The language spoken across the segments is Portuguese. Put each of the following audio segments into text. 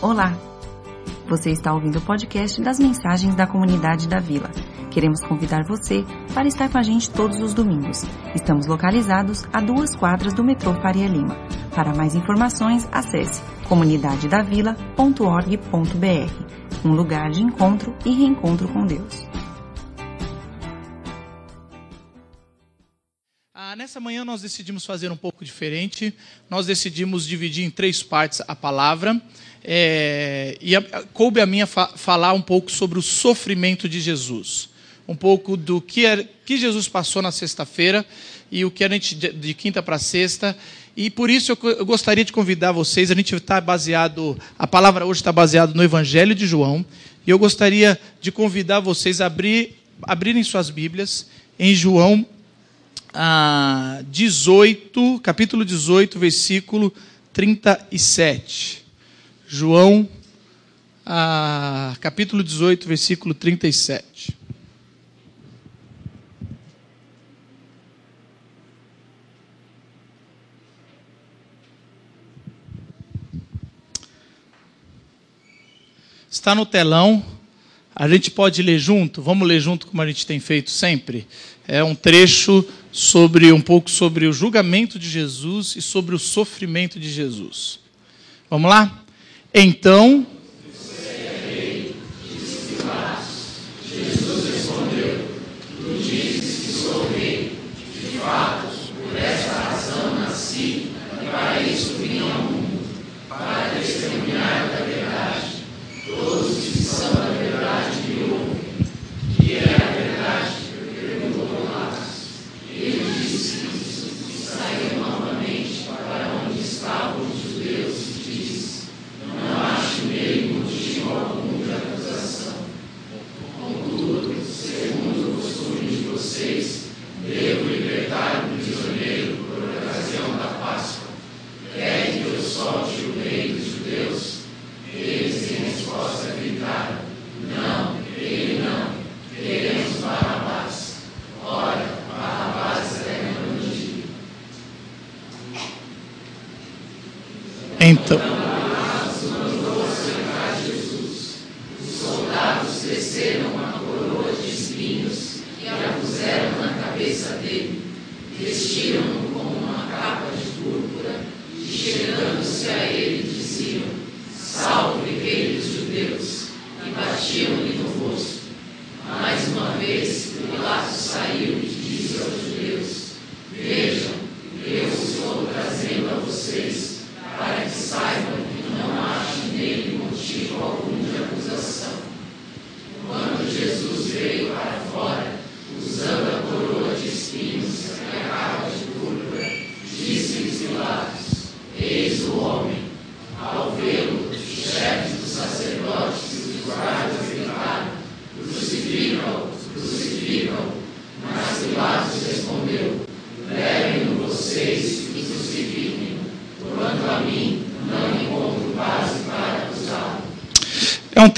Olá! Você está ouvindo o podcast das mensagens da comunidade da Vila. Queremos convidar você para estar com a gente todos os domingos. Estamos localizados a duas quadras do metrô Faria Lima. Para mais informações, acesse comunidadedavila.org.br um lugar de encontro e reencontro com Deus. Ah, nessa manhã nós decidimos fazer um pouco diferente. Nós decidimos dividir em três partes a palavra. É, e a, coube a mim fa falar um pouco sobre o sofrimento de Jesus. Um pouco do que, é, que Jesus passou na sexta-feira e o que a gente de, de quinta para sexta. E por isso eu, eu, gostaria de convidar vocês. A gente está baseado, a palavra hoje está baseada no Evangelho de João. E eu gostaria de convidar vocês a abrir, abrirem suas Bíblias em João ah, 18, capítulo 18, versículo 37. João, ah, capítulo 18, versículo 37. Está no telão. A gente pode ler junto? Vamos ler junto como a gente tem feito sempre? É um trecho sobre um pouco sobre o julgamento de Jesus e sobre o sofrimento de Jesus. Vamos lá? Então.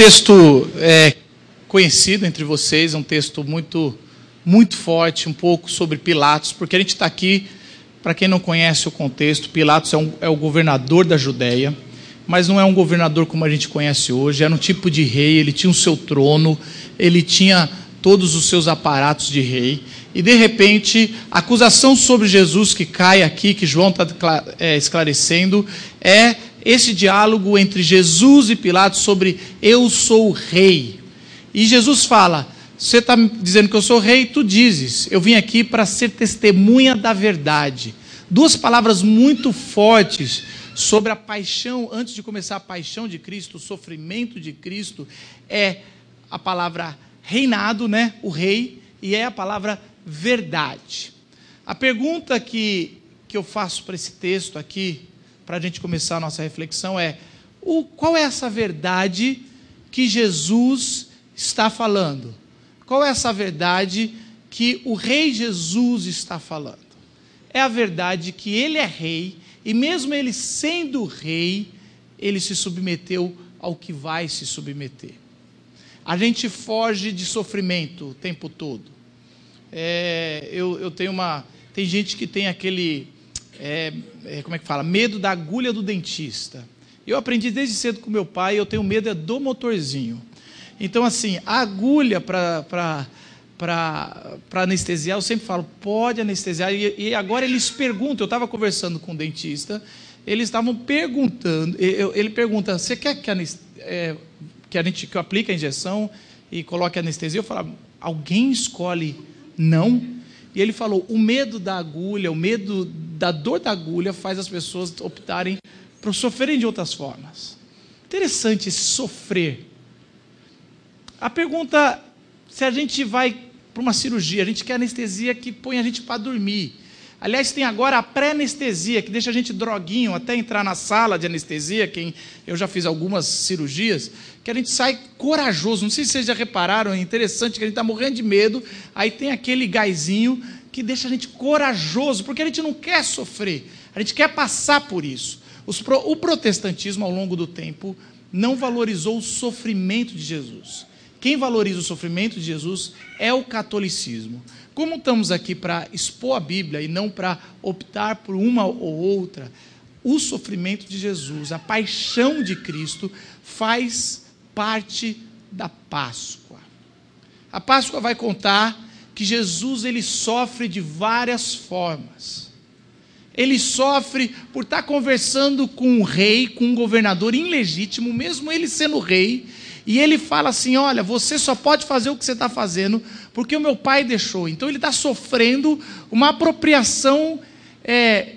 Texto é, conhecido entre vocês, é um texto muito, muito forte, um pouco sobre Pilatos, porque a gente está aqui, para quem não conhece o contexto, Pilatos é, um, é o governador da Judéia, mas não é um governador como a gente conhece hoje, era um tipo de rei, ele tinha o seu trono, ele tinha todos os seus aparatos de rei, e de repente, a acusação sobre Jesus que cai aqui, que João está é, esclarecendo, é esse diálogo entre Jesus e Pilatos sobre eu sou rei. E Jesus fala: Você está dizendo que eu sou rei? Tu dizes, eu vim aqui para ser testemunha da verdade. Duas palavras muito fortes sobre a paixão, antes de começar a paixão de Cristo, o sofrimento de Cristo, é a palavra reinado, né? o rei, e é a palavra verdade. A pergunta que, que eu faço para esse texto aqui, para a gente começar a nossa reflexão, é: o, qual é essa verdade que Jesus está falando? Qual é essa verdade que o Rei Jesus está falando? É a verdade que ele é rei, e mesmo ele sendo rei, ele se submeteu ao que vai se submeter. A gente foge de sofrimento o tempo todo. É, eu, eu, tenho uma. Tem gente que tem aquele. É, é, como é que fala? Medo da agulha do dentista. Eu aprendi desde cedo com meu pai, eu tenho medo é do motorzinho. Então, assim, a agulha para anestesiar, eu sempre falo, pode anestesiar. E, e agora eles perguntam, eu estava conversando com um dentista, eles estavam perguntando, ele pergunta, você quer que, é, que a gente que eu aplique a injeção e coloque anestesia? Eu falo, alguém escolhe não? E ele falou: o medo da agulha, o medo da dor da agulha faz as pessoas optarem por sofrerem de outras formas. Interessante esse sofrer. A pergunta: se a gente vai para uma cirurgia, a gente quer anestesia que põe a gente para dormir. Aliás, tem agora a pré-anestesia, que deixa a gente droguinho até entrar na sala de anestesia. Quem eu já fiz algumas cirurgias, que a gente sai corajoso. Não sei se vocês já repararam, é interessante que a gente está morrendo de medo. Aí tem aquele gásinho que deixa a gente corajoso, porque a gente não quer sofrer, a gente quer passar por isso. o protestantismo, ao longo do tempo, não valorizou o sofrimento de Jesus. Quem valoriza o sofrimento de Jesus é o catolicismo. Como estamos aqui para expor a Bíblia e não para optar por uma ou outra, o sofrimento de Jesus, a paixão de Cristo, faz parte da Páscoa. A Páscoa vai contar que Jesus ele sofre de várias formas. Ele sofre por estar conversando com um rei, com um governador ilegítimo, mesmo ele sendo rei, e ele fala assim: Olha, você só pode fazer o que você está fazendo porque o meu pai deixou. Então ele está sofrendo uma apropriação é,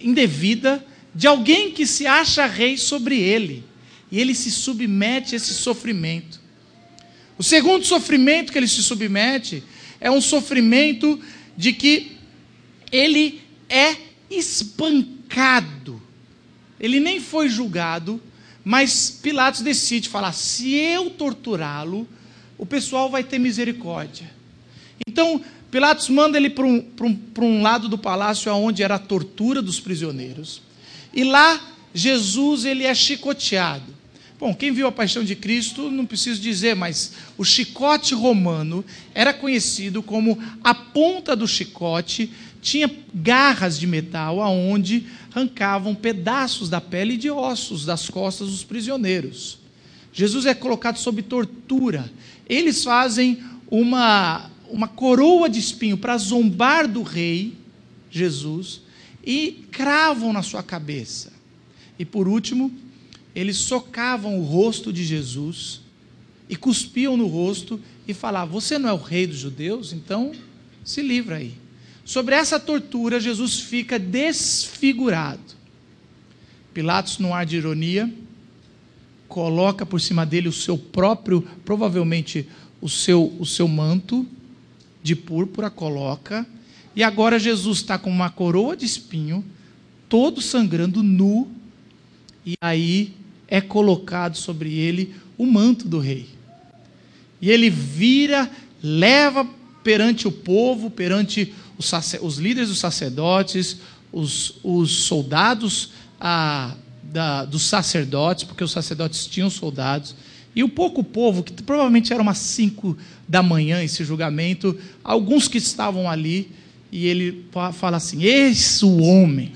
indevida de alguém que se acha rei sobre ele. E ele se submete a esse sofrimento. O segundo sofrimento que ele se submete é um sofrimento de que ele é espancado. Ele nem foi julgado, mas Pilatos decide falar: se eu torturá-lo, o pessoal vai ter misericórdia. Então, Pilatos manda ele para um, um, um lado do palácio onde era a tortura dos prisioneiros. E lá, Jesus ele é chicoteado. Bom, quem viu a paixão de Cristo, não preciso dizer, mas o chicote romano era conhecido como a ponta do chicote tinha garras de metal aonde arrancavam pedaços da pele e de ossos das costas dos prisioneiros. Jesus é colocado sob tortura. Eles fazem uma, uma coroa de espinho para zombar do rei Jesus e cravam na sua cabeça. E por último, eles socavam o rosto de Jesus e cuspiam no rosto e falavam: Você não é o rei dos judeus? Então se livra aí. Sobre essa tortura, Jesus fica desfigurado. Pilatos, num ar de ironia, coloca por cima dele o seu próprio, provavelmente o seu, o seu manto de púrpura, coloca, e agora Jesus está com uma coroa de espinho, todo sangrando, nu, e aí é colocado sobre ele o manto do rei. E ele vira, leva perante o povo, perante os, os líderes dos sacerdotes, os, os soldados ah, da, dos sacerdotes, porque os sacerdotes tinham soldados, e o pouco povo, que provavelmente era umas cinco da manhã esse julgamento, alguns que estavam ali, e ele fala assim: Esse o homem.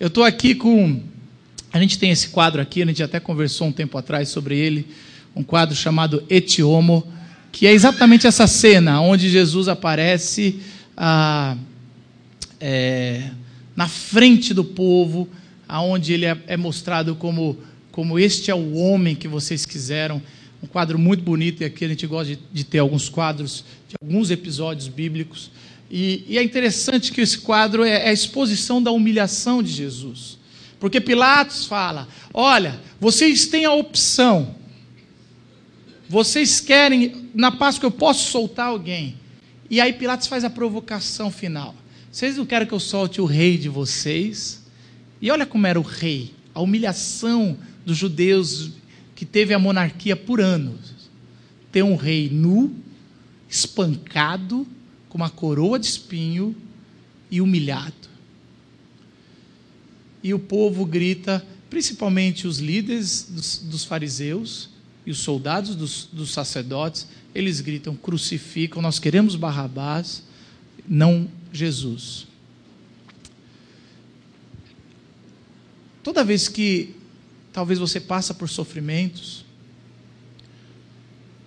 Eu estou aqui com. A gente tem esse quadro aqui, a gente até conversou um tempo atrás sobre ele, um quadro chamado Etiomo, que é exatamente essa cena onde Jesus aparece ah, é, na frente do povo, aonde ele é, é, mostrado como, como este é o homem que vocês quiseram. Um quadro muito bonito, e aqui a gente gosta de, de ter alguns quadros de alguns episódios bíblicos. E, e é interessante que esse quadro é, é a exposição da humilhação de Jesus. Porque Pilatos fala: olha, vocês têm a opção. Vocês querem, na Páscoa eu posso soltar alguém. E aí Pilatos faz a provocação final. Vocês não querem que eu solte o rei de vocês? E olha como era o rei, a humilhação dos judeus que teve a monarquia por anos. Ter um rei nu, espancado, com uma coroa de espinho e humilhado. E o povo grita, principalmente os líderes dos, dos fariseus e os soldados dos, dos sacerdotes, eles gritam: crucificam, nós queremos Barrabás, não Jesus. Toda vez que talvez você passa por sofrimentos,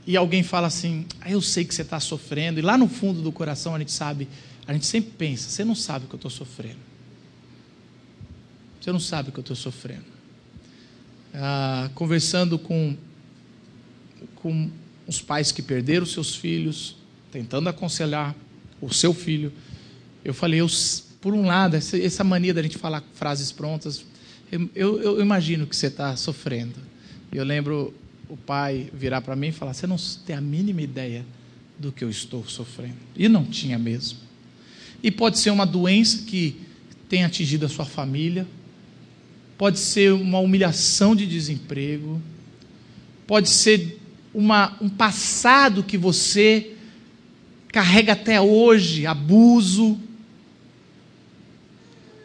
e alguém fala assim: ah, Eu sei que você está sofrendo, e lá no fundo do coração a gente sabe, a gente sempre pensa: Você não sabe o que eu estou sofrendo. Você não sabe o que eu estou sofrendo. Ah, conversando com, com os pais que perderam seus filhos, tentando aconselhar o seu filho, eu falei: eu, Por um lado, essa, essa mania da gente falar frases prontas, eu, eu, imagino que você está sofrendo. Eu lembro o pai virar para mim e falar: Você não tem a mínima ideia do que eu estou sofrendo. E não tinha mesmo. E pode ser uma doença que tem atingido a sua família, pode ser uma humilhação de desemprego, pode ser uma, um passado que você carrega até hoje, abuso.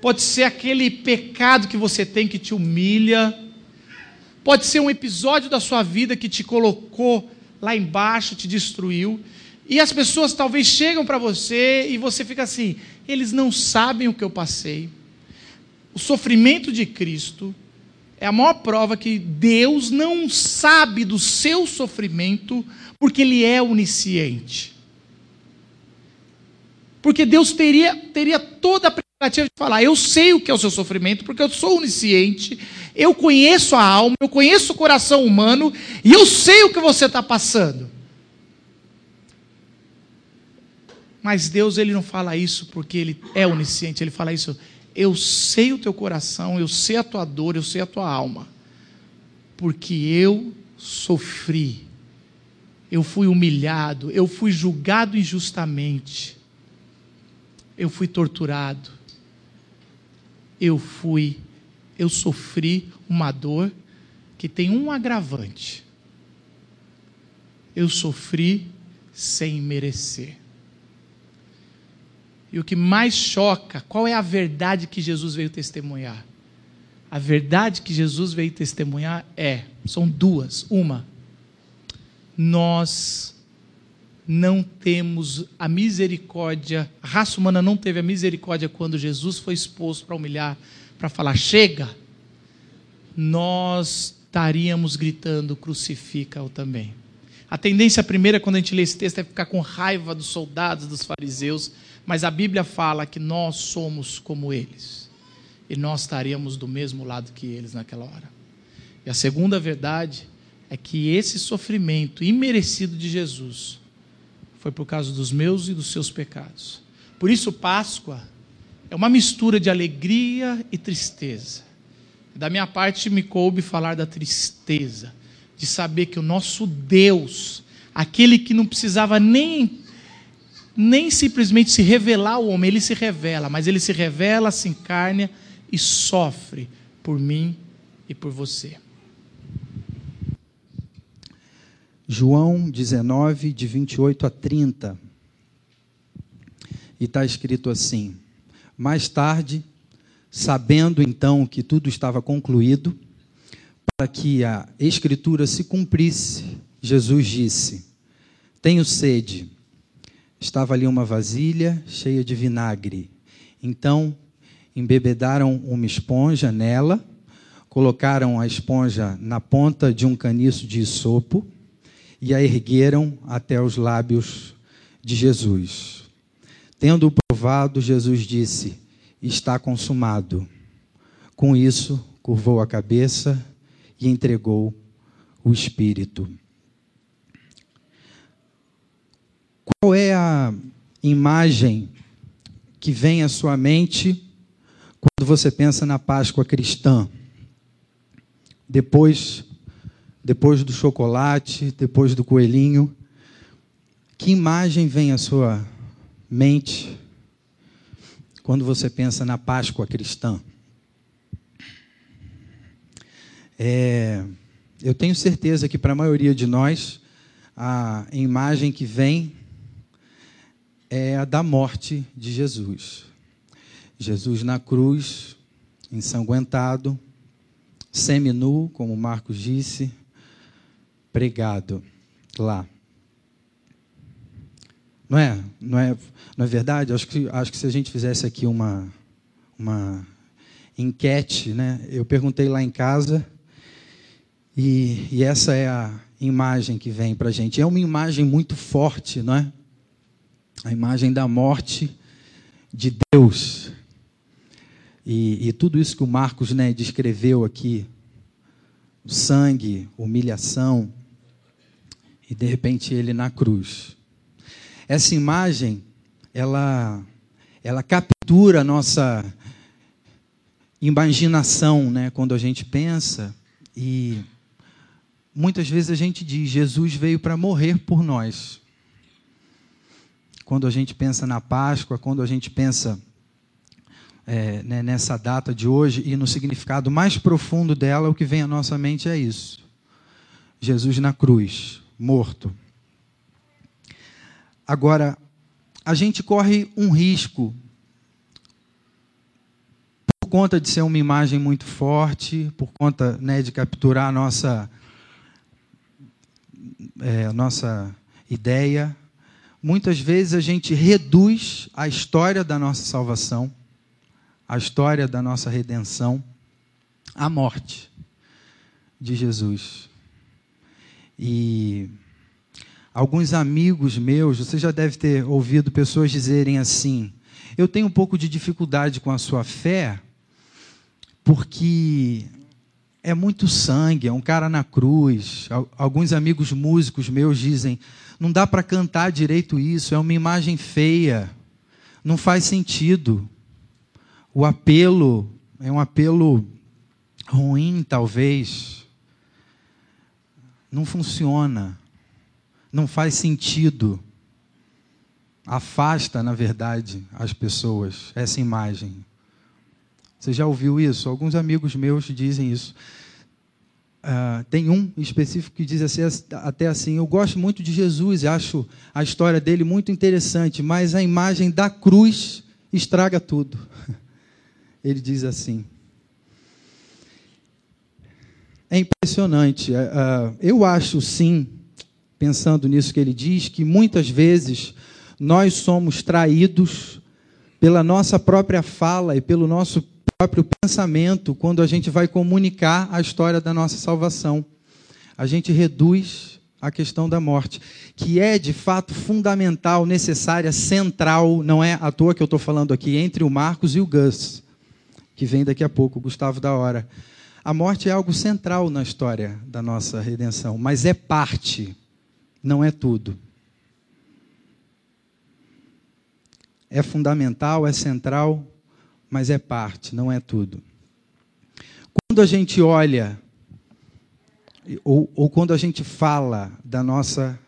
Pode ser aquele pecado que você tem que te humilha Pode ser um episódio da sua vida que te colocou lá embaixo, te destruiu. E as pessoas talvez chegam para você e você fica assim: eles não sabem o que eu passei. O sofrimento de Cristo é a maior prova que Deus não sabe do seu sofrimento, porque Ele é onisciente. Porque Deus teria, teria toda a de falar, eu sei o que é o seu sofrimento, porque eu sou onisciente, eu conheço a alma, eu conheço o coração humano, e eu sei o que você está passando. Mas Deus ele não fala isso porque ele é onisciente, ele fala isso, eu sei o teu coração, eu sei a tua dor, eu sei a tua alma, porque eu sofri, eu fui humilhado, eu fui julgado injustamente, eu fui torturado, eu fui, eu sofri uma dor que tem um agravante. Eu sofri sem merecer. E o que mais choca, qual é a verdade que Jesus veio testemunhar? A verdade que Jesus veio testemunhar é, são duas. Uma, nós não temos a misericórdia, a raça humana não teve a misericórdia quando Jesus foi exposto para humilhar, para falar, chega, nós estaríamos gritando, crucifica-o também. A tendência primeira, quando a gente lê esse texto, é ficar com raiva dos soldados, dos fariseus, mas a Bíblia fala que nós somos como eles, e nós estaríamos do mesmo lado que eles naquela hora. E a segunda verdade é que esse sofrimento imerecido de Jesus, foi por causa dos meus e dos seus pecados. Por isso, Páscoa é uma mistura de alegria e tristeza. Da minha parte, me coube falar da tristeza, de saber que o nosso Deus, aquele que não precisava nem, nem simplesmente se revelar ao homem, ele se revela, mas ele se revela, se encarna e sofre por mim e por você. João 19, de 28 a 30. E está escrito assim: Mais tarde, sabendo então que tudo estava concluído, para que a Escritura se cumprisse, Jesus disse: Tenho sede. Estava ali uma vasilha cheia de vinagre. Então, embebedaram uma esponja nela, colocaram a esponja na ponta de um caniço de isopo e a ergueram até os lábios de Jesus. Tendo provado, Jesus disse: Está consumado. Com isso, curvou a cabeça e entregou o Espírito. Qual é a imagem que vem à sua mente quando você pensa na Páscoa cristã? Depois depois do chocolate, depois do coelhinho, que imagem vem à sua mente quando você pensa na Páscoa cristã? É, eu tenho certeza que para a maioria de nós, a imagem que vem é a da morte de Jesus. Jesus na cruz, ensanguentado, semi-nu, como Marcos disse, pregado lá. Não é? Não é, não é verdade? Acho que, acho que se a gente fizesse aqui uma, uma enquete, né? Eu perguntei lá em casa E, e essa é a imagem que vem para a gente. É uma imagem muito forte, não é? A imagem da morte de Deus. E, e tudo isso que o Marcos né, descreveu aqui, sangue, humilhação, e de repente ele na cruz. Essa imagem, ela, ela captura a nossa imaginação, né, quando a gente pensa e muitas vezes a gente diz Jesus veio para morrer por nós. Quando a gente pensa na Páscoa, quando a gente pensa é, né, nessa data de hoje e no significado mais profundo dela, o que vem à nossa mente é isso: Jesus na cruz, morto. Agora, a gente corre um risco por conta de ser uma imagem muito forte, por conta né, de capturar a nossa, é, a nossa ideia. Muitas vezes a gente reduz a história da nossa salvação a história da nossa redenção, a morte de Jesus. E alguns amigos meus, você já deve ter ouvido pessoas dizerem assim: eu tenho um pouco de dificuldade com a sua fé, porque é muito sangue, é um cara na cruz. Alguns amigos músicos meus dizem: não dá para cantar direito isso, é uma imagem feia, não faz sentido o apelo é um apelo ruim, talvez. Não funciona. Não faz sentido. Afasta, na verdade, as pessoas, essa imagem. Você já ouviu isso? Alguns amigos meus dizem isso. Uh, tem um específico que diz assim, até assim: Eu gosto muito de Jesus, acho a história dele muito interessante, mas a imagem da cruz estraga tudo. ele diz assim. É impressionante. É, eu acho, sim, pensando nisso que ele diz, que muitas vezes nós somos traídos pela nossa própria fala e pelo nosso próprio pensamento quando a gente vai comunicar a história da nossa salvação. A gente reduz a questão da morte, que é de fato fundamental, necessária, central, não é à toa que eu estou falando aqui, entre o Marcos e o Gus que vem daqui a pouco, Gustavo da Hora. A morte é algo central na história da nossa redenção, mas é parte, não é tudo. É fundamental, é central, mas é parte, não é tudo. Quando a gente olha, ou, ou quando a gente fala da nossa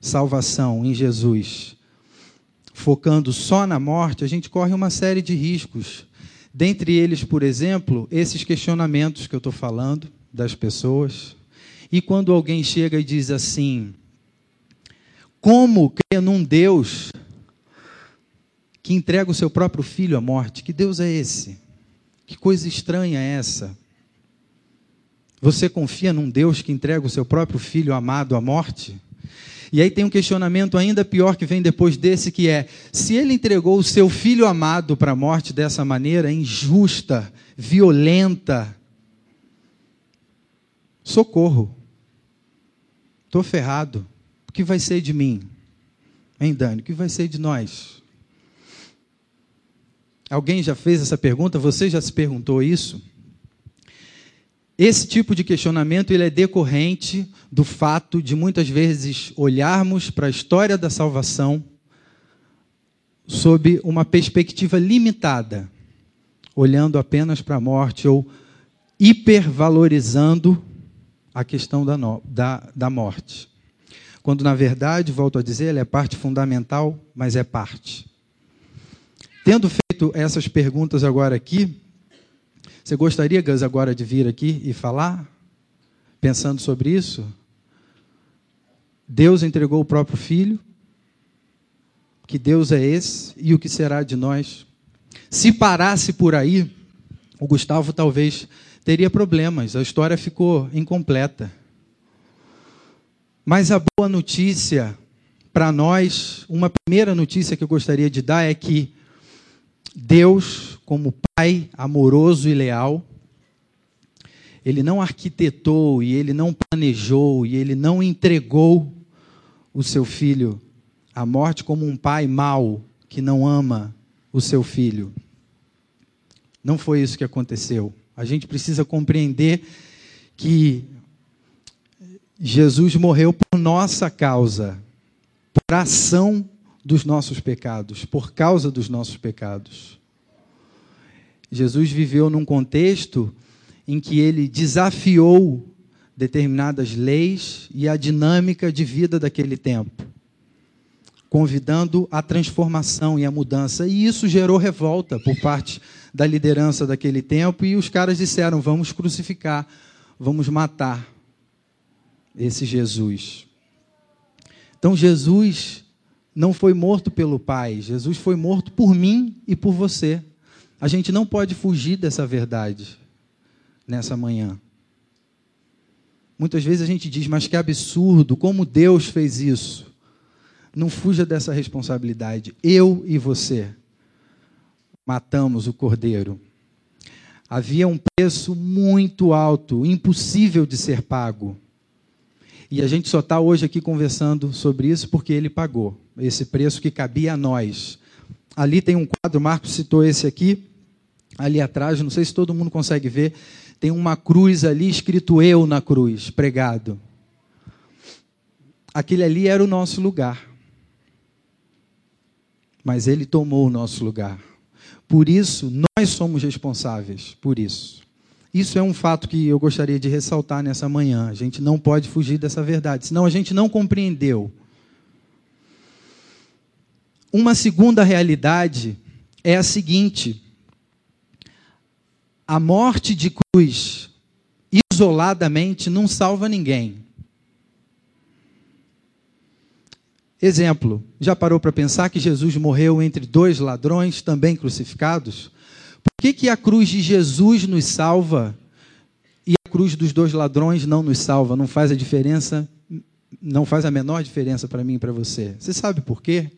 salvação em Jesus, focando só na morte, a gente corre uma série de riscos Dentre eles, por exemplo, esses questionamentos que eu estou falando das pessoas. E quando alguém chega e diz assim: Como crer num Deus que entrega o seu próprio filho à morte? Que Deus é esse? Que coisa estranha é essa? Você confia num Deus que entrega o seu próprio filho amado à morte? E aí tem um questionamento ainda pior que vem depois desse, que é: se ele entregou o seu filho amado para a morte dessa maneira injusta, violenta, socorro, estou ferrado, o que vai ser de mim? Hein, Dani, o que vai ser de nós? Alguém já fez essa pergunta? Você já se perguntou isso? Esse tipo de questionamento ele é decorrente do fato de muitas vezes olharmos para a história da salvação sob uma perspectiva limitada, olhando apenas para a morte ou hipervalorizando a questão da, no, da, da morte. Quando, na verdade, volto a dizer, ela é parte fundamental, mas é parte. Tendo feito essas perguntas agora aqui, você gostaria, Gus, agora de vir aqui e falar? Pensando sobre isso? Deus entregou o próprio Filho. Que Deus é esse e o que será de nós? Se parasse por aí, o Gustavo talvez teria problemas, a história ficou incompleta. Mas a boa notícia para nós, uma primeira notícia que eu gostaria de dar é que Deus, como Pai amoroso e leal, ele não arquitetou e ele não planejou e ele não entregou o seu filho à morte como um pai mau que não ama o seu filho. Não foi isso que aconteceu. A gente precisa compreender que Jesus morreu por nossa causa, por ação dos nossos pecados, por causa dos nossos pecados. Jesus viveu num contexto em que ele desafiou determinadas leis e a dinâmica de vida daquele tempo, convidando a transformação e a mudança. E isso gerou revolta por parte da liderança daquele tempo, e os caras disseram: vamos crucificar, vamos matar esse Jesus. Então, Jesus não foi morto pelo Pai, Jesus foi morto por mim e por você. A gente não pode fugir dessa verdade nessa manhã. Muitas vezes a gente diz, mas que absurdo, como Deus fez isso. Não fuja dessa responsabilidade. Eu e você matamos o cordeiro. Havia um preço muito alto, impossível de ser pago. E a gente só está hoje aqui conversando sobre isso porque ele pagou esse preço que cabia a nós. Ali tem um quadro, Marcos citou esse aqui, ali atrás, não sei se todo mundo consegue ver, tem uma cruz ali escrito eu na cruz, pregado. Aquele ali era o nosso lugar. Mas ele tomou o nosso lugar. Por isso, nós somos responsáveis por isso. Isso é um fato que eu gostaria de ressaltar nessa manhã. A gente não pode fugir dessa verdade, senão a gente não compreendeu. Uma segunda realidade é a seguinte: a morte de cruz isoladamente não salva ninguém. Exemplo, já parou para pensar que Jesus morreu entre dois ladrões também crucificados? Por que, que a cruz de Jesus nos salva e a cruz dos dois ladrões não nos salva? Não faz a diferença, não faz a menor diferença para mim e para você. Você sabe por quê?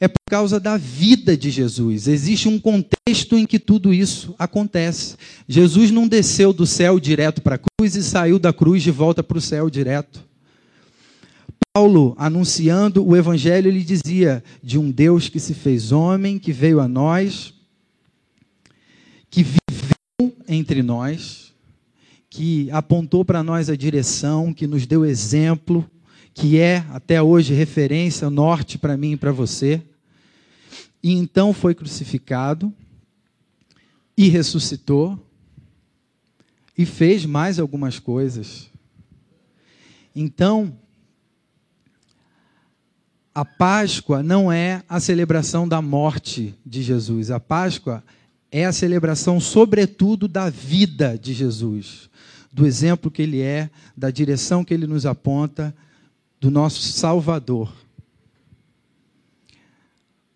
é por causa da vida de Jesus. Existe um contexto em que tudo isso acontece. Jesus não desceu do céu direto para a cruz e saiu da cruz de volta para o céu direto. Paulo, anunciando o evangelho, ele dizia de um Deus que se fez homem, que veio a nós, que viveu entre nós, que apontou para nós a direção, que nos deu exemplo, que é até hoje referência, norte para mim e para você. E então foi crucificado e ressuscitou e fez mais algumas coisas. Então, a Páscoa não é a celebração da morte de Jesus. A Páscoa é a celebração, sobretudo, da vida de Jesus, do exemplo que ele é, da direção que ele nos aponta, do nosso Salvador.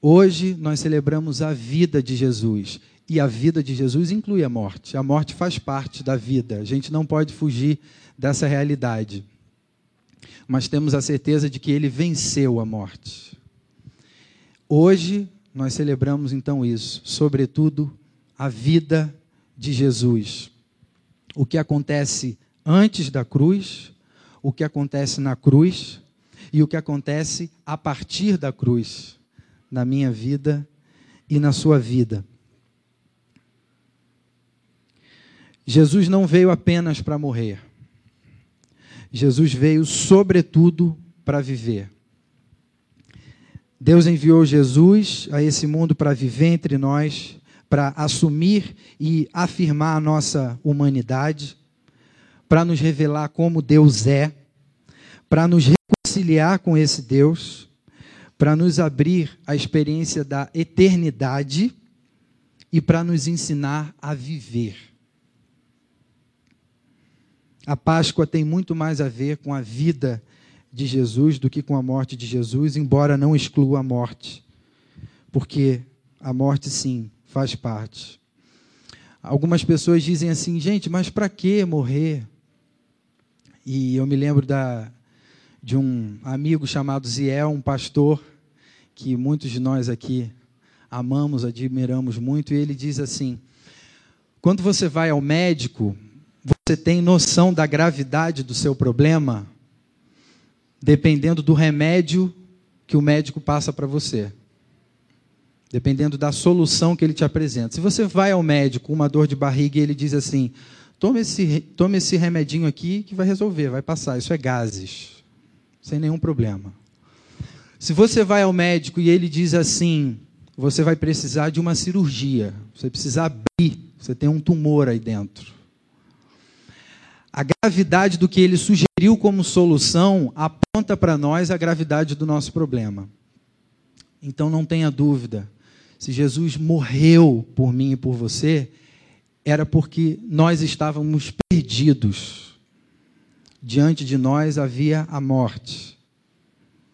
Hoje nós celebramos a vida de Jesus. E a vida de Jesus inclui a morte. A morte faz parte da vida. A gente não pode fugir dessa realidade. Mas temos a certeza de que ele venceu a morte. Hoje nós celebramos então isso, sobretudo a vida de Jesus. O que acontece antes da cruz o que acontece na cruz e o que acontece a partir da cruz, na minha vida e na sua vida. Jesus não veio apenas para morrer. Jesus veio, sobretudo, para viver. Deus enviou Jesus a esse mundo para viver entre nós, para assumir e afirmar a nossa humanidade para nos revelar como Deus é, para nos reconciliar com esse Deus, para nos abrir a experiência da eternidade e para nos ensinar a viver. A Páscoa tem muito mais a ver com a vida de Jesus do que com a morte de Jesus, embora não exclua a morte, porque a morte, sim, faz parte. Algumas pessoas dizem assim, gente, mas para que morrer? E eu me lembro da, de um amigo chamado Ziel, um pastor que muitos de nós aqui amamos, admiramos muito, e ele diz assim: quando você vai ao médico, você tem noção da gravidade do seu problema dependendo do remédio que o médico passa para você. Dependendo da solução que ele te apresenta. Se você vai ao médico com uma dor de barriga e ele diz assim: tome esse, tome esse remedinho aqui que vai resolver, vai passar. Isso é gases, sem nenhum problema. Se você vai ao médico e ele diz assim: você vai precisar de uma cirurgia, você precisa abrir, você tem um tumor aí dentro. A gravidade do que ele sugeriu como solução aponta para nós a gravidade do nosso problema. Então não tenha dúvida, se Jesus morreu por mim e por você, era porque nós estávamos perdidos. Diante de nós havia a morte.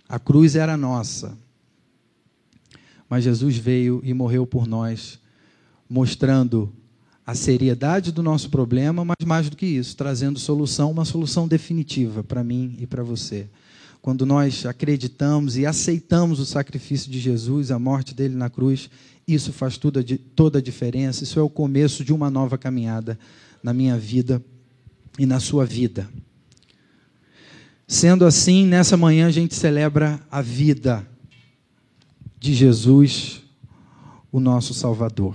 A cruz era nossa. Mas Jesus veio e morreu por nós, mostrando a seriedade do nosso problema, mas mais do que isso, trazendo solução, uma solução definitiva para mim e para você. Quando nós acreditamos e aceitamos o sacrifício de Jesus, a morte dele na cruz, isso faz toda, toda a diferença. Isso é o começo de uma nova caminhada na minha vida e na sua vida. Sendo assim, nessa manhã a gente celebra a vida de Jesus, o nosso Salvador.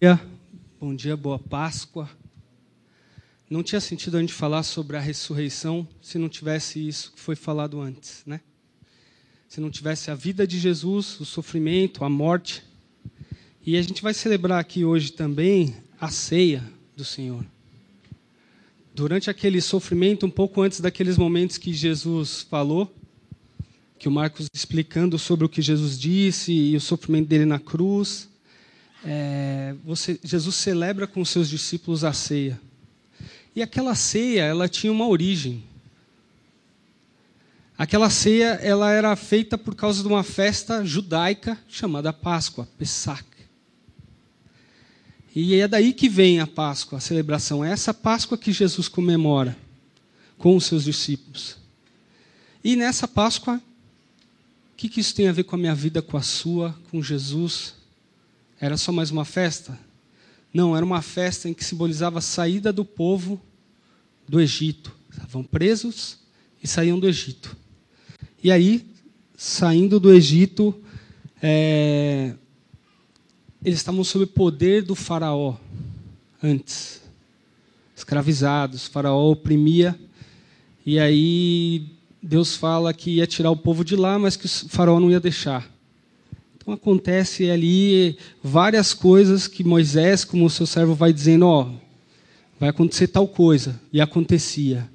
dia, bom dia, boa Páscoa. Não tinha sentido a gente falar sobre a ressurreição se não tivesse isso que foi falado antes, né? Se não tivesse a vida de Jesus, o sofrimento, a morte. E a gente vai celebrar aqui hoje também a ceia do Senhor. Durante aquele sofrimento, um pouco antes daqueles momentos que Jesus falou, que o Marcos explicando sobre o que Jesus disse e o sofrimento dele na cruz, é, você, Jesus celebra com seus discípulos a ceia. E aquela ceia, ela tinha uma origem. Aquela ceia, ela era feita por causa de uma festa judaica chamada Páscoa, Pesach. E é daí que vem a Páscoa, a celebração. É essa Páscoa que Jesus comemora com os seus discípulos. E nessa Páscoa, o que, que isso tem a ver com a minha vida, com a sua, com Jesus? Era só mais uma festa? Não, era uma festa em que simbolizava a saída do povo do Egito. Estavam presos e saíam do Egito. E aí, saindo do Egito, é, eles estavam sob o poder do faraó antes. Escravizados, o faraó oprimia. E aí Deus fala que ia tirar o povo de lá, mas que o faraó não ia deixar. Então acontece ali várias coisas que Moisés, como seu servo, vai dizendo, ó, vai acontecer tal coisa, e acontecia.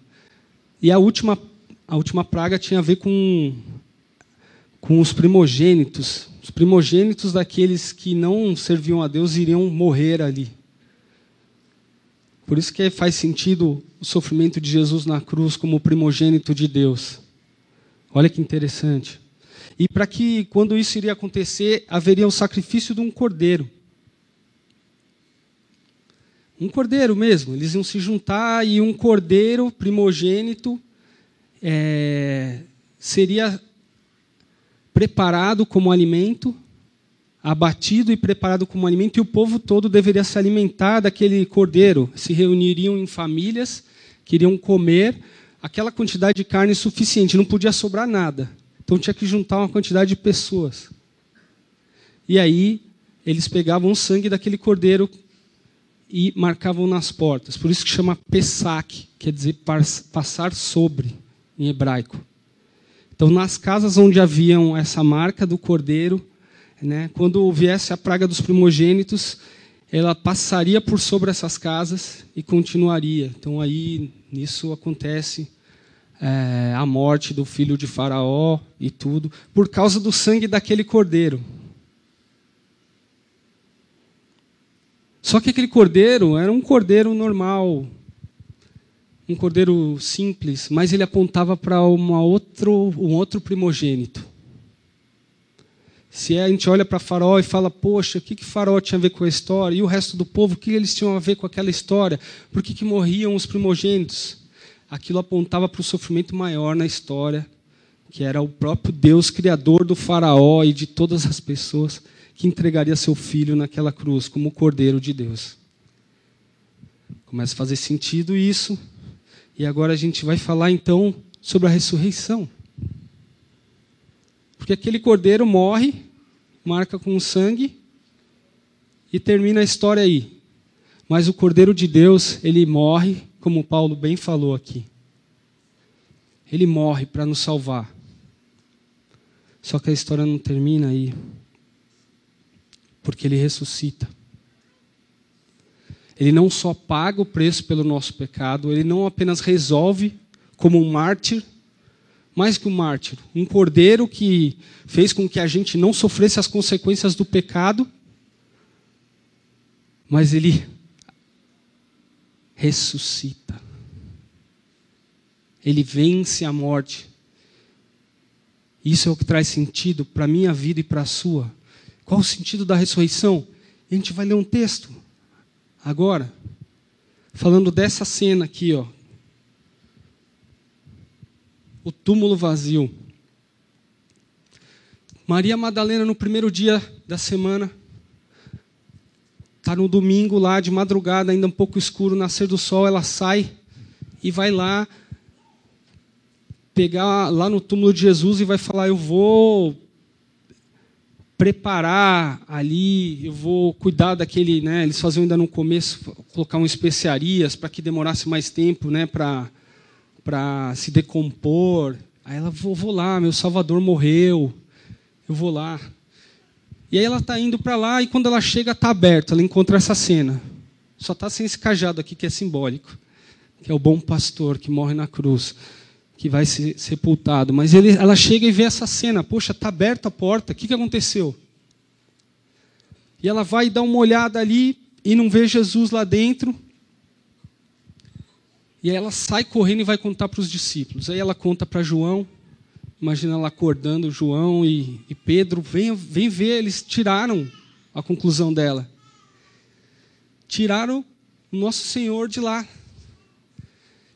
E a última, a última praga tinha a ver com, com os primogênitos. Os primogênitos daqueles que não serviam a Deus iriam morrer ali. Por isso que faz sentido o sofrimento de Jesus na cruz como primogênito de Deus. Olha que interessante. E para que, quando isso iria acontecer, haveria o sacrifício de um cordeiro. Um cordeiro mesmo. Eles iam se juntar e um cordeiro primogênito é, seria preparado como alimento, abatido e preparado como alimento, e o povo todo deveria se alimentar daquele cordeiro. Se reuniriam em famílias, queriam comer aquela quantidade de carne suficiente, não podia sobrar nada. Então tinha que juntar uma quantidade de pessoas. E aí eles pegavam o sangue daquele cordeiro e marcavam nas portas. Por isso que chama Pesach, quer dizer passar sobre em hebraico. Então nas casas onde haviam essa marca do cordeiro, né, quando viesse a praga dos primogênitos, ela passaria por sobre essas casas e continuaria. Então aí nisso acontece é, a morte do filho de Faraó e tudo, por causa do sangue daquele cordeiro. Só que aquele cordeiro era um cordeiro normal, um cordeiro simples, mas ele apontava para outro, um outro primogênito. Se a gente olha para Faraó e fala, poxa, o que, que Faraó tinha a ver com a história? E o resto do povo, o que eles tinham a ver com aquela história? Por que, que morriam os primogênitos? Aquilo apontava para o sofrimento maior na história, que era o próprio Deus criador do faraó e de todas as pessoas, que entregaria seu filho naquela cruz como o Cordeiro de Deus. Começa a fazer sentido isso. E agora a gente vai falar então sobre a ressurreição. Porque aquele cordeiro morre, marca com sangue e termina a história aí. Mas o cordeiro de Deus, ele morre, como Paulo bem falou aqui. Ele morre para nos salvar. Só que a história não termina aí. Porque ele ressuscita. Ele não só paga o preço pelo nosso pecado, ele não apenas resolve como um mártir, mais que um mártir, um cordeiro que fez com que a gente não sofresse as consequências do pecado, mas ele ressuscita. Ele vence a morte. Isso é o que traz sentido para a minha vida e para a sua. Qual o sentido da ressurreição? A gente vai ler um texto agora, falando dessa cena aqui, ó, o túmulo vazio. Maria Madalena, no primeiro dia da semana, está no domingo lá, de madrugada, ainda um pouco escuro, nascer do sol, ela sai e vai lá pegar lá no túmulo de Jesus e vai falar: Eu vou preparar ali, eu vou cuidar daquele, né? Eles faziam ainda no começo colocar um especiarias para que demorasse mais tempo, né? Para se decompor. Aí ela, vou, vou lá, meu Salvador morreu, eu vou lá. E aí ela está indo para lá e quando ela chega está aberto, ela encontra essa cena. Só está sem esse cajado aqui que é simbólico, que é o bom pastor que morre na cruz, que vai ser sepultado. Mas ele, ela chega e vê essa cena. Poxa, está aberta a porta. O que, que aconteceu? E ela vai dar uma olhada ali e não vê Jesus lá dentro. E aí ela sai correndo e vai contar para os discípulos. Aí ela conta para João. Imagina ela acordando João e, e Pedro. Vem, vem ver, eles tiraram a conclusão dela. Tiraram o nosso Senhor de lá.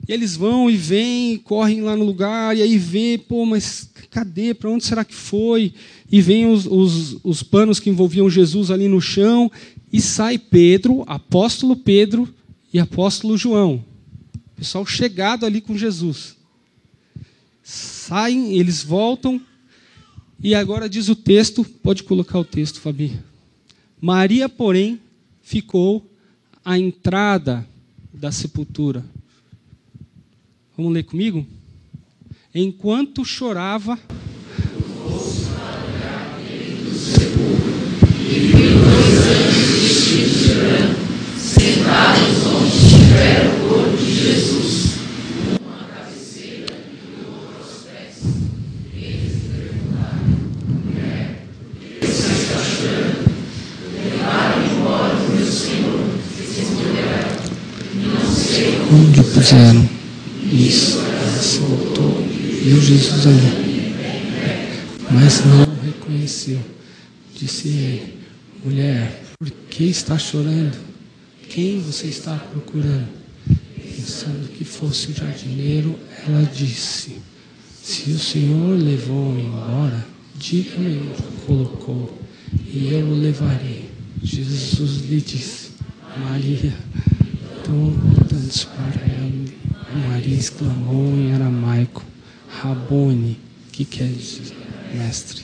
E eles vão e vêm, correm lá no lugar, e aí vê, pô, mas cadê? Para onde será que foi? E vem os, os, os panos que envolviam Jesus ali no chão, e sai Pedro, apóstolo Pedro e apóstolo João. Pessoal chegado ali com Jesus. Saem, eles voltam, e agora diz o texto, pode colocar o texto, Fabi. Maria, porém, ficou à entrada da sepultura. Vamos ler comigo? Enquanto chorava. Sentados onde estiver o corpo de Jesus, uma cabeceira e outra aos pés. Eles perguntaram: mulher, por que você está chorando? Levaram embora o meu Senhor. Respondeu ela: Não sei puseram. Isso, se voltou e viu Jesus ali. Mas não o reconheceu. Disse ele: Mulher, por que está chorando? Quem você está procurando? Pensando que fosse o jardineiro, ela disse: Se o Senhor levou-me embora, diga-me onde colocou, e eu o levarei. Jesus lhe disse: Maria. Então, voltando para ela, Maria exclamou em aramaico: Rabone, que quer dizer mestre.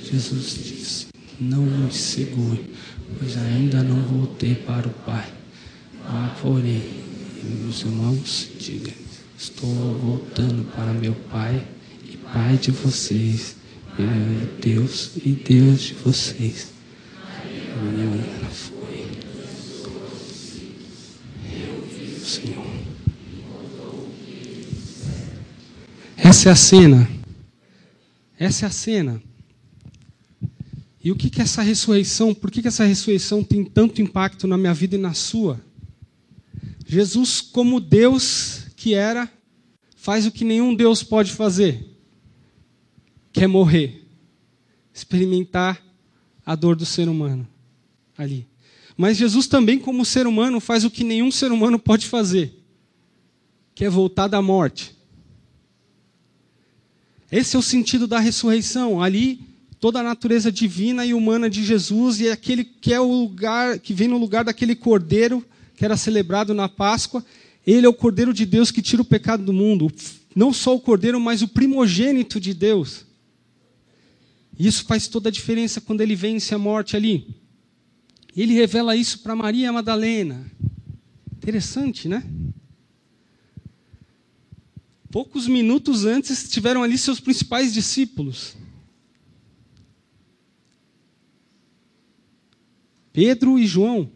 Jesus disse: Não me segure, pois ainda não voltei para o Pai. Vá, porém, meus irmãos, diga: Estou voltando para meu Pai e Pai de vocês, meu Deus e Deus de vocês. Minha Senhor. Essa é a cena. Essa é a cena. E o que que essa ressurreição, por que que essa ressurreição tem tanto impacto na minha vida e na sua? Jesus, como Deus que era, faz o que nenhum Deus pode fazer. Que é morrer. Experimentar a dor do ser humano ali. Mas Jesus também, como ser humano, faz o que nenhum ser humano pode fazer. Que é voltar da morte. Esse é o sentido da ressurreição. Ali, toda a natureza divina e humana de Jesus e é aquele que é o lugar que vem no lugar daquele cordeiro que era celebrado na Páscoa. Ele é o cordeiro de Deus que tira o pecado do mundo. Não só o cordeiro, mas o primogênito de Deus. Isso faz toda a diferença quando ele vence a morte ali. E ele revela isso para Maria Madalena. Interessante, né? Poucos minutos antes estiveram ali seus principais discípulos. Pedro e João.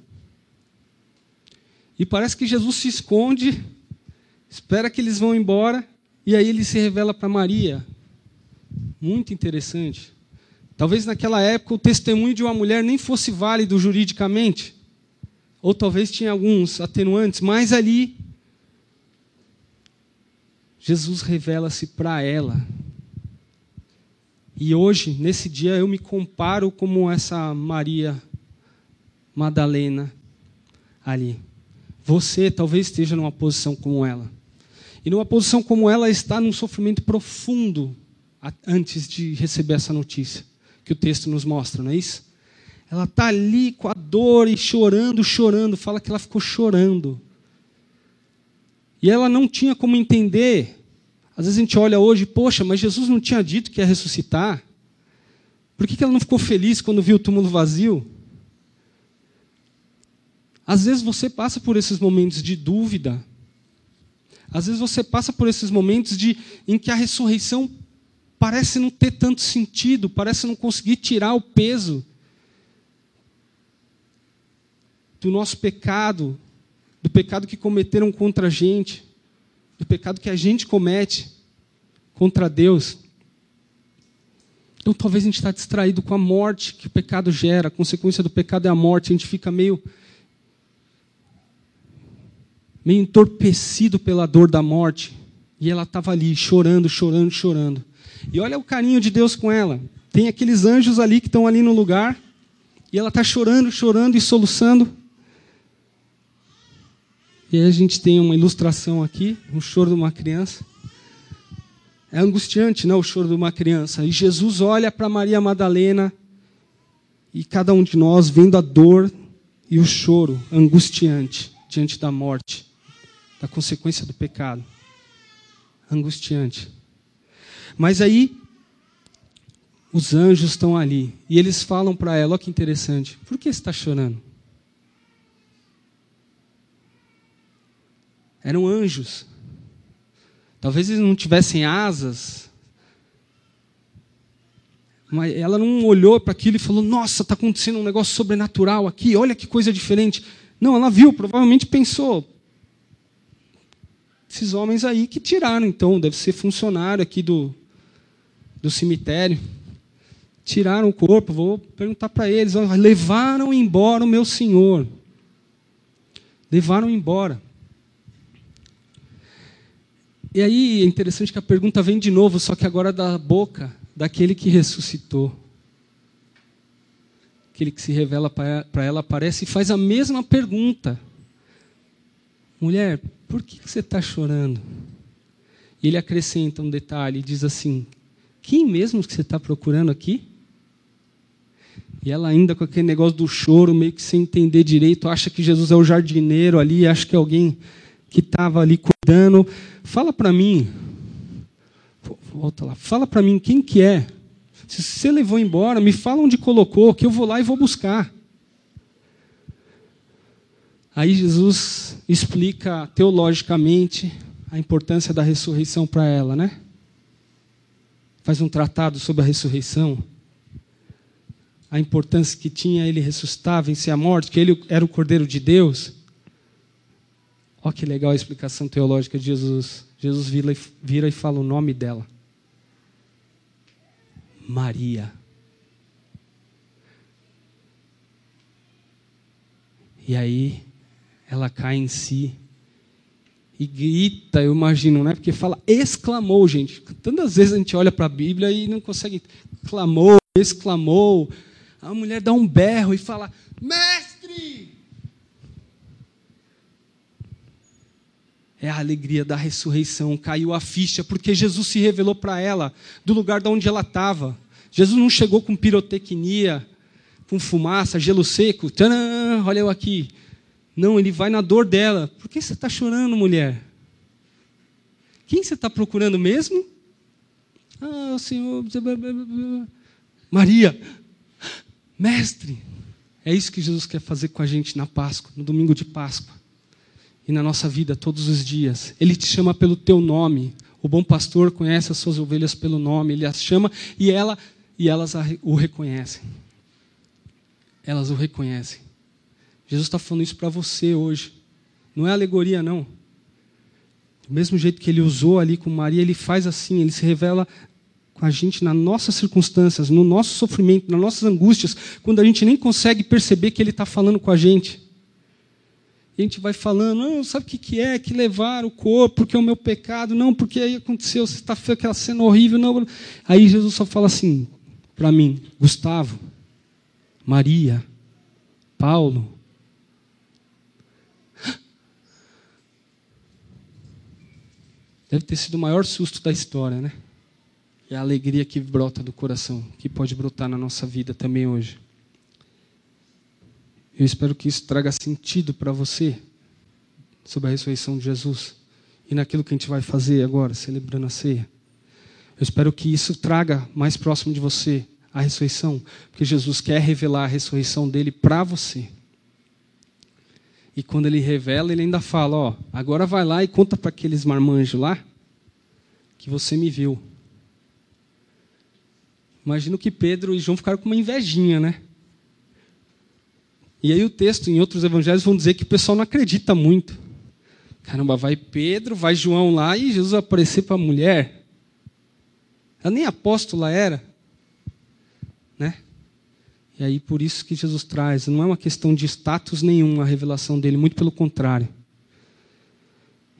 E parece que Jesus se esconde, espera que eles vão embora, e aí ele se revela para Maria. Muito interessante. Talvez naquela época o testemunho de uma mulher nem fosse válido juridicamente, ou talvez tinha alguns atenuantes, mas ali Jesus revela-se para ela. E hoje, nesse dia, eu me comparo como essa Maria Madalena ali. Você talvez esteja numa posição como ela. E numa posição como ela está num sofrimento profundo antes de receber essa notícia que o texto nos mostra, não é isso? Ela está ali com a dor e chorando, chorando. Fala que ela ficou chorando. E ela não tinha como entender. Às vezes a gente olha hoje, poxa, mas Jesus não tinha dito que ia ressuscitar. Por que ela não ficou feliz quando viu o túmulo vazio? Às vezes você passa por esses momentos de dúvida. Às vezes você passa por esses momentos de, em que a ressurreição parece não ter tanto sentido, parece não conseguir tirar o peso do nosso pecado, do pecado que cometeram contra a gente, do pecado que a gente comete contra Deus. Então talvez a gente está distraído com a morte que o pecado gera, a consequência do pecado é a morte, a gente fica meio meio entorpecido pela dor da morte. E ela estava ali, chorando, chorando, chorando. E olha o carinho de Deus com ela. Tem aqueles anjos ali que estão ali no lugar. E ela está chorando, chorando e soluçando. E aí a gente tem uma ilustração aqui, um choro de uma criança. É angustiante, não, o choro de uma criança. E Jesus olha para Maria Madalena e cada um de nós vendo a dor e o choro angustiante diante da morte da consequência do pecado. Angustiante. Mas aí, os anjos estão ali e eles falam para ela: olha que interessante, por que está chorando? Eram anjos. Talvez eles não tivessem asas. Mas ela não olhou para aquilo e falou: Nossa, está acontecendo um negócio sobrenatural aqui, olha que coisa diferente. Não, ela viu, provavelmente pensou: esses homens aí que tiraram, então, deve ser funcionário aqui do, do cemitério. Tiraram o corpo, vou perguntar para eles. Levaram embora o meu senhor. Levaram embora. E aí é interessante que a pergunta vem de novo, só que agora da boca daquele que ressuscitou. Aquele que se revela para ela aparece e faz a mesma pergunta. Mulher, por que você está chorando? E ele acrescenta um detalhe, diz assim: quem mesmo que você está procurando aqui? E ela ainda com aquele negócio do choro, meio que sem entender direito, acha que Jesus é o jardineiro ali, acha que é alguém que estava ali cuidando. Fala para mim, volta lá, fala para mim quem que é. Se você levou embora, me fala onde colocou, que eu vou lá e vou buscar. Aí Jesus explica teologicamente a importância da ressurreição para ela, né? Faz um tratado sobre a ressurreição, a importância que tinha ele ressuscitar, vencer a morte, que ele era o Cordeiro de Deus. Olha que legal a explicação teológica de Jesus. Jesus vira, e fala o nome dela: Maria. E aí ela cai em si e grita, eu imagino, né? Porque fala, exclamou, gente. Tantas vezes a gente olha para a Bíblia e não consegue. Clamou, exclamou. A mulher dá um berro e fala, mestre! É a alegria da ressurreição. Caiu a ficha, porque Jesus se revelou para ela, do lugar de onde ela estava. Jesus não chegou com pirotecnia, com fumaça, gelo seco, tcharam, olha eu aqui. Não, ele vai na dor dela. Por que você está chorando, mulher? Quem você está procurando mesmo? Ah, o Senhor. Maria, mestre. É isso que Jesus quer fazer com a gente na Páscoa, no domingo de Páscoa. E na nossa vida, todos os dias. Ele te chama pelo teu nome. O bom pastor conhece as suas ovelhas pelo nome. Ele as chama e, ela, e elas o reconhecem. Elas o reconhecem. Jesus está falando isso para você hoje. Não é alegoria, não. Do mesmo jeito que ele usou ali com Maria, ele faz assim, ele se revela com a gente nas nossas circunstâncias, no nosso sofrimento, nas nossas angústias, quando a gente nem consegue perceber que ele está falando com a gente. E a gente vai falando, não, sabe o que, que é? Que levar o corpo, porque é o meu pecado, não, porque aí aconteceu, você está aquela cena horrível, não. Aí Jesus só fala assim para mim, Gustavo, Maria, Paulo, Deve ter sido o maior susto da história, né? E a alegria que brota do coração, que pode brotar na nossa vida também hoje. Eu espero que isso traga sentido para você sobre a ressurreição de Jesus e naquilo que a gente vai fazer agora, celebrando a ceia. Eu espero que isso traga mais próximo de você a ressurreição, porque Jesus quer revelar a ressurreição dele para você. E quando ele revela, ele ainda fala: Ó, agora vai lá e conta para aqueles marmanjos lá que você me viu. Imagino que Pedro e João ficaram com uma invejinha, né? E aí o texto, em outros evangelhos, vão dizer que o pessoal não acredita muito. Caramba, vai Pedro, vai João lá e Jesus vai aparecer para a mulher. Ela nem apóstola era. Né? E aí por isso que Jesus traz, não é uma questão de status nenhum a revelação dele, muito pelo contrário.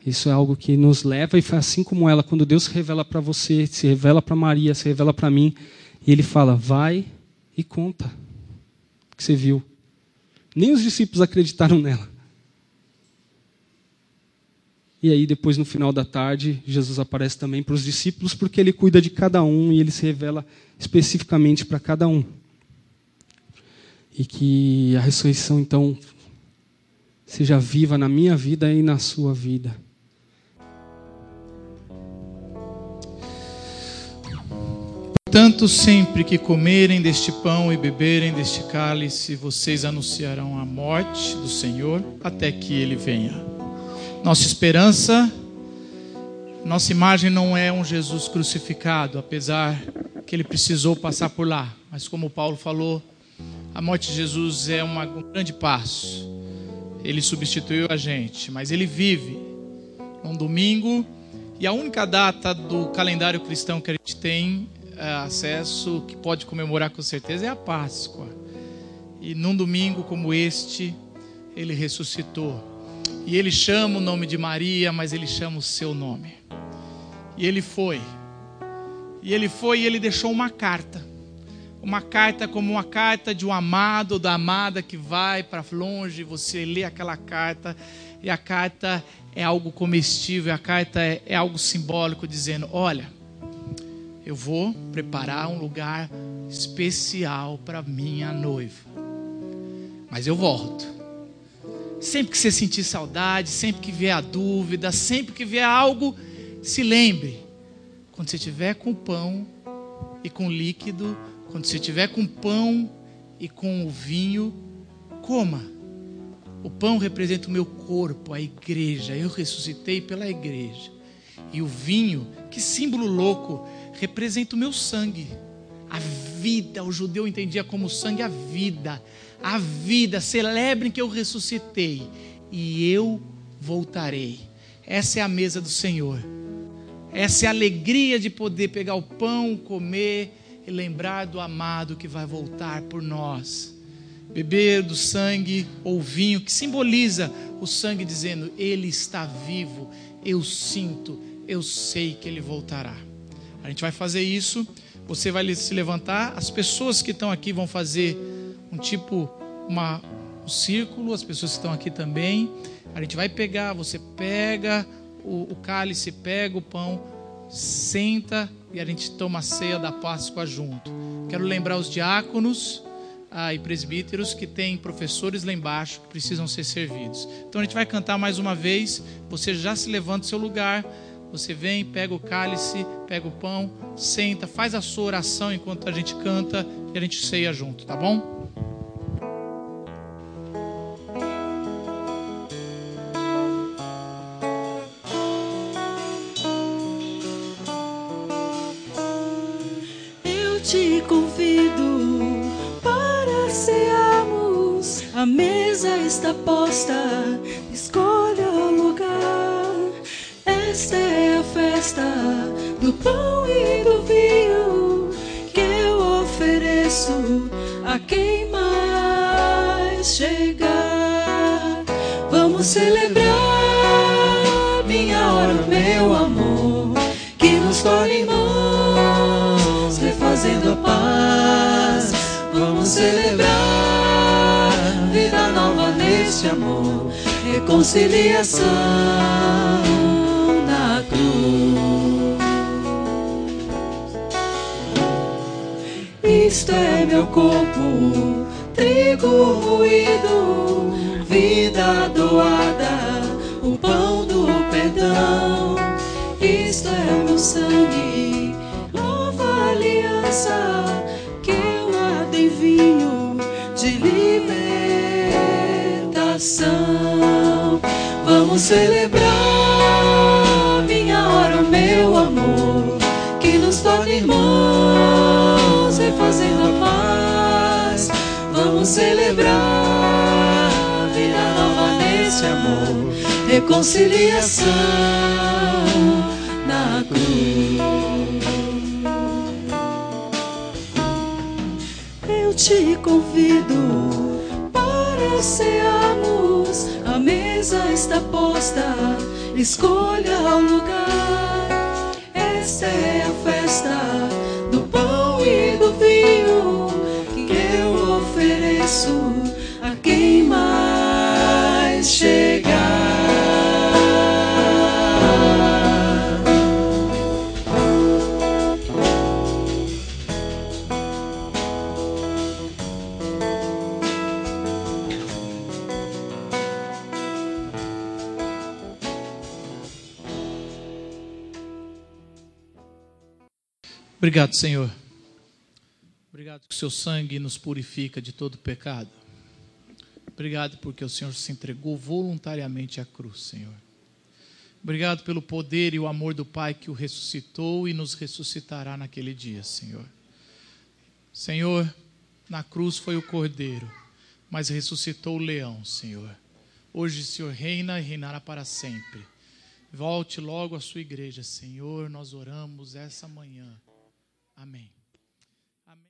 Isso é algo que nos leva e assim como ela, quando Deus revela para você, se revela para Maria, se revela para mim, e ele fala: "Vai e conta o que você viu". Nem os discípulos acreditaram nela. E aí, depois, no final da tarde, Jesus aparece também para os discípulos, porque ele cuida de cada um e ele se revela especificamente para cada um. E que a ressurreição, então, seja viva na minha vida e na sua vida. Portanto, sempre que comerem deste pão e beberem deste cálice, vocês anunciarão a morte do Senhor até que ele venha. Nossa esperança, nossa imagem não é um Jesus crucificado, apesar que ele precisou passar por lá. Mas como Paulo falou, a morte de Jesus é uma, um grande passo. Ele substituiu a gente, mas ele vive num domingo e a única data do calendário cristão que a gente tem é, acesso, que pode comemorar com certeza, é a Páscoa. E num domingo como este, ele ressuscitou. E ele chama o nome de Maria, mas ele chama o seu nome. E ele foi. E ele foi e ele deixou uma carta. Uma carta como uma carta de um amado ou da amada que vai para longe, você lê aquela carta e a carta é algo comestível, a carta é, é algo simbólico dizendo: olha, eu vou preparar um lugar especial para minha noiva. Mas eu volto. Sempre que você sentir saudade, sempre que vier a dúvida, sempre que vier algo, se lembre. Quando você estiver com pão e com líquido, quando você estiver com pão e com o vinho, coma. O pão representa o meu corpo, a igreja. Eu ressuscitei pela igreja. E o vinho, que símbolo louco, representa o meu sangue. A vida, o judeu entendia como sangue a vida. A vida, celebrem que eu ressuscitei e eu voltarei. Essa é a mesa do Senhor. Essa é a alegria de poder pegar o pão, comer e lembrar do amado que vai voltar por nós. Beber do sangue ou vinho, que simboliza o sangue dizendo: Ele está vivo, eu sinto, eu sei que ele voltará. A gente vai fazer isso. Você vai se levantar. As pessoas que estão aqui vão fazer um tipo, uma, um círculo. As pessoas que estão aqui também. A gente vai pegar. Você pega o, o cálice, pega o pão, senta e a gente toma a ceia da Páscoa junto. Quero lembrar os diáconos ah, e presbíteros que têm professores lá embaixo que precisam ser servidos. Então a gente vai cantar mais uma vez. Você já se levanta do seu lugar. Você vem, pega o cálice, pega o pão, senta, faz a sua oração enquanto a gente canta e a gente ceia junto, tá bom? Escolha o lugar. Esta é a festa do pão e do vinho que eu ofereço a quem mais chegar. Vamos celebrar minha hora, meu amor, que nos torna irmãos, refazendo a paz. Vamos celebrar neste amor, reconciliação na cruz. Isto é meu corpo, trigo moído, vida doada, o pão do perdão. Isto é meu sangue, celebrar minha hora, meu amor, que nos torna irmãos, refazendo a paz. Vamos celebrar vida nova nesse amor, reconciliação na cruz. Eu te convido cearmos. A mesa está posta, escolha o lugar. Esta é a festa Obrigado, Senhor. Obrigado que o seu sangue nos purifica de todo pecado. Obrigado porque o Senhor se entregou voluntariamente à cruz, Senhor. Obrigado pelo poder e o amor do Pai que o ressuscitou e nos ressuscitará naquele dia, Senhor. Senhor, na cruz foi o cordeiro, mas ressuscitou o leão, Senhor. Hoje o Senhor reina e reinará para sempre. Volte logo à sua igreja, Senhor. Nós oramos essa manhã. Amém.